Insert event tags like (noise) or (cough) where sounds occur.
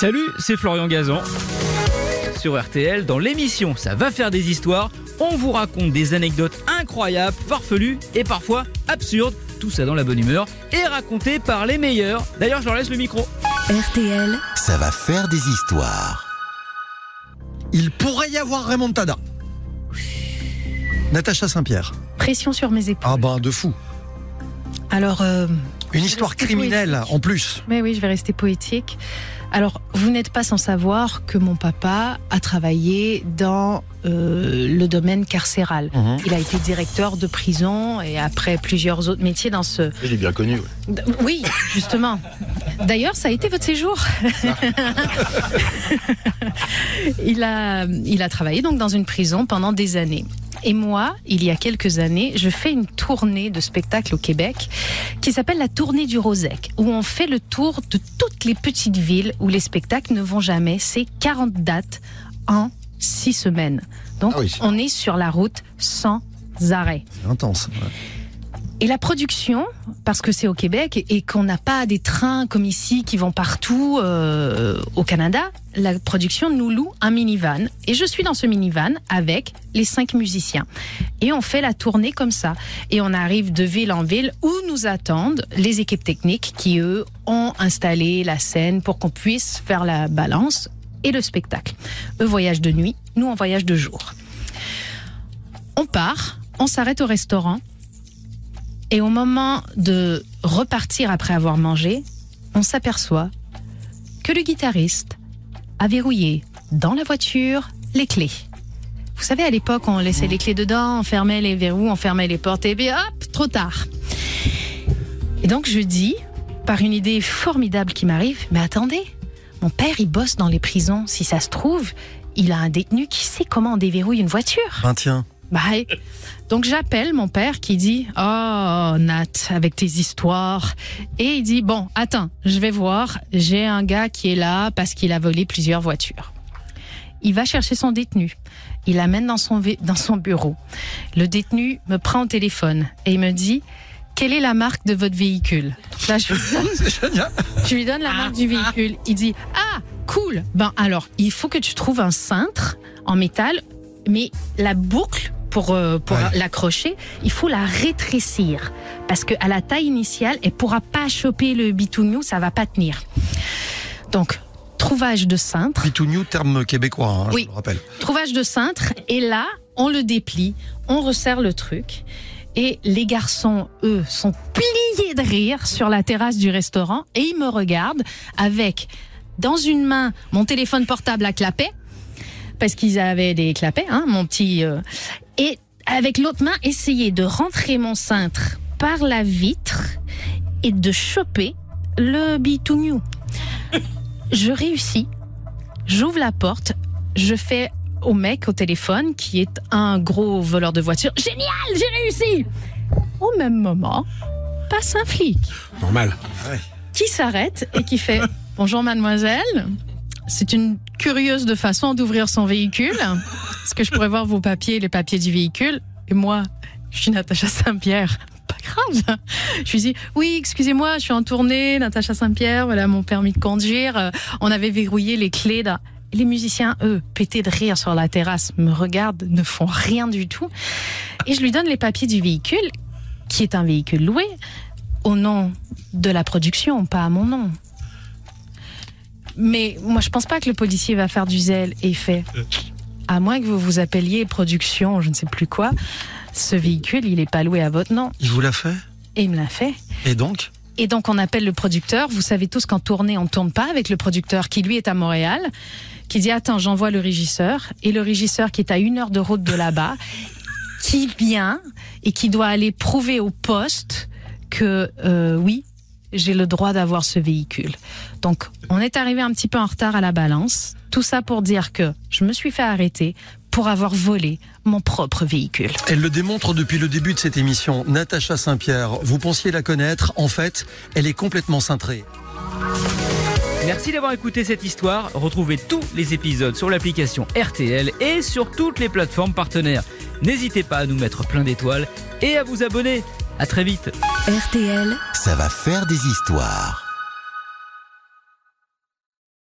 Salut, c'est Florian Gazan. Sur RTL, dans l'émission Ça va faire des histoires, on vous raconte des anecdotes incroyables, farfelues et parfois absurdes. Tout ça dans la bonne humeur et raconté par les meilleurs. D'ailleurs, je leur laisse le micro. RTL, Ça va faire des histoires. Il pourrait y avoir Raymond Tada. Natacha Saint-Pierre. Pression sur mes épaules. Ah ben de fou. Alors, euh, Une histoire criminelle poétique. en plus. mais oui, je vais rester poétique. Alors, vous n'êtes pas sans savoir que mon papa a travaillé dans euh, le domaine carcéral. Mhm. Il a été directeur de prison et après plusieurs autres métiers dans ce. Il est bien connu. D- Oui, justement. D'ailleurs, ça a été votre séjour. (laughs) il, a, il a travaillé donc dans une prison pendant des années. Et moi, il y a quelques années, je fais une tournée de spectacle au Québec qui s'appelle la tournée du Rosec, où on fait le tour de toutes les petites villes où les spectacles ne vont jamais. C'est 40 dates en 6 semaines. Donc, Ah oui. on est sur la route sans arrêt. C'est intense. ouais. Et la production, parce que c'est au Québec et qu'on n'a pas des trains comme ici qui vont partout euh, au Canada, la production nous loue un minivan. Et je suis dans ce minivan avec les cinq musiciens. Et on fait la tournée comme ça. Et on arrive de ville en ville où nous attendent les équipes techniques qui, eux, ont installé la scène pour qu'on puisse faire la balance et le spectacle. Eux voyagent de nuit, nous on voyage de jour. On part, on s'arrête au restaurant. Et au moment de repartir après avoir mangé, on s'aperçoit que le guitariste a verrouillé dans la voiture les clés. Vous savez, à l'époque, on laissait les clés dedans, on fermait les verrous, on fermait les portes, et puis hop, trop tard. Et donc je dis, par une idée formidable qui m'arrive, mais attendez, mon père, il bosse dans les prisons. Si ça se trouve, il a un détenu qui sait comment on déverrouille une voiture. Ben. Et- donc j'appelle mon père qui dit Oh Nat, avec tes histoires. Et il dit Bon, attends, je vais voir. J'ai un gars qui est là parce qu'il a volé plusieurs voitures. Il va chercher son détenu. Il l'amène dans son, dans son bureau. Le détenu me prend au téléphone et il me dit Quelle est la marque de votre véhicule? Donc Là, je lui (laughs) donne je lui donne la marque du véhicule. Il dit Ah, cool. Ben alors, il faut que tu trouves un cintre en métal, mais la boucle pour, euh, pour Ouais. l'accrocher, il faut la rétrécir parce que à la taille initiale, elle pourra pas choper le bitougnou, ça va pas tenir. Donc, trouvage de cintre. Pitou terme québécois, hein, Oui. je le rappelle. Trouvage de cintre, et là, on le déplie, on resserre le truc. Et les garçons, eux, sont pliés de rire sur la terrasse du restaurant et ils me regardent avec, dans une main, mon téléphone portable à clapet, parce qu'ils avaient des clapets, hein, mon petit. euh, et avec l'autre main, essayer de rentrer mon cintre par la vitre et de choper le bitougnou. Je réussis, j'ouvre la porte, je fais au mec au téléphone qui est un gros voleur de voiture. Génial, j'ai réussi. Au même moment, passe un flic Normal. qui s'arrête et qui fait Bonjour mademoiselle. C'est une curieuse de façon d'ouvrir son véhicule. Est-ce que je pourrais voir vos papiers, les papiers du véhicule Et moi, je suis Natacha Saint-Pierre. Pas grave. Je lui dis Oui, excusez-moi, je suis en tournée, Natacha Saint-Pierre, voilà mon permis de conduire. Euh, On avait verrouillé les clés. Dans... Les musiciens, eux, pétés de rire sur la terrasse, me regardent, ne font rien du tout. Et je lui donne les papiers du véhicule, qui est un véhicule loué, au nom de la production, pas à mon nom. Mais moi, je pense pas que le policier va faire du zèle et il fait. À moins que vous vous appeliez production, je ne sais plus quoi, ce véhicule, il est pas loué à votre nom. Il vous l'a fait Et il me l'a fait. Et donc Et donc, on appelle le producteur. Vous savez tous qu'en tournée, on ne tourne pas avec le producteur qui, lui, est à Montréal, qui dit Attends, j'envoie le régisseur. Et le régisseur qui est à une heure de route de là-bas, (laughs) qui vient et qui doit aller prouver au poste que, euh, oui, j'ai le droit d'avoir ce véhicule. Donc, on est arrivé un petit peu en retard à la balance. Tout ça pour dire que je me suis fait arrêter pour avoir volé mon propre véhicule. Elle le démontre depuis le début de cette émission. Natacha Saint-Pierre, vous pensiez la connaître. En fait, elle est complètement cintrée. Merci d'avoir écouté cette histoire. Retrouvez tous les épisodes sur l'application RTL et sur toutes les plateformes partenaires. N'hésitez pas à nous mettre plein d'étoiles et à vous abonner. À très vite. RTL. Ça va faire des histoires.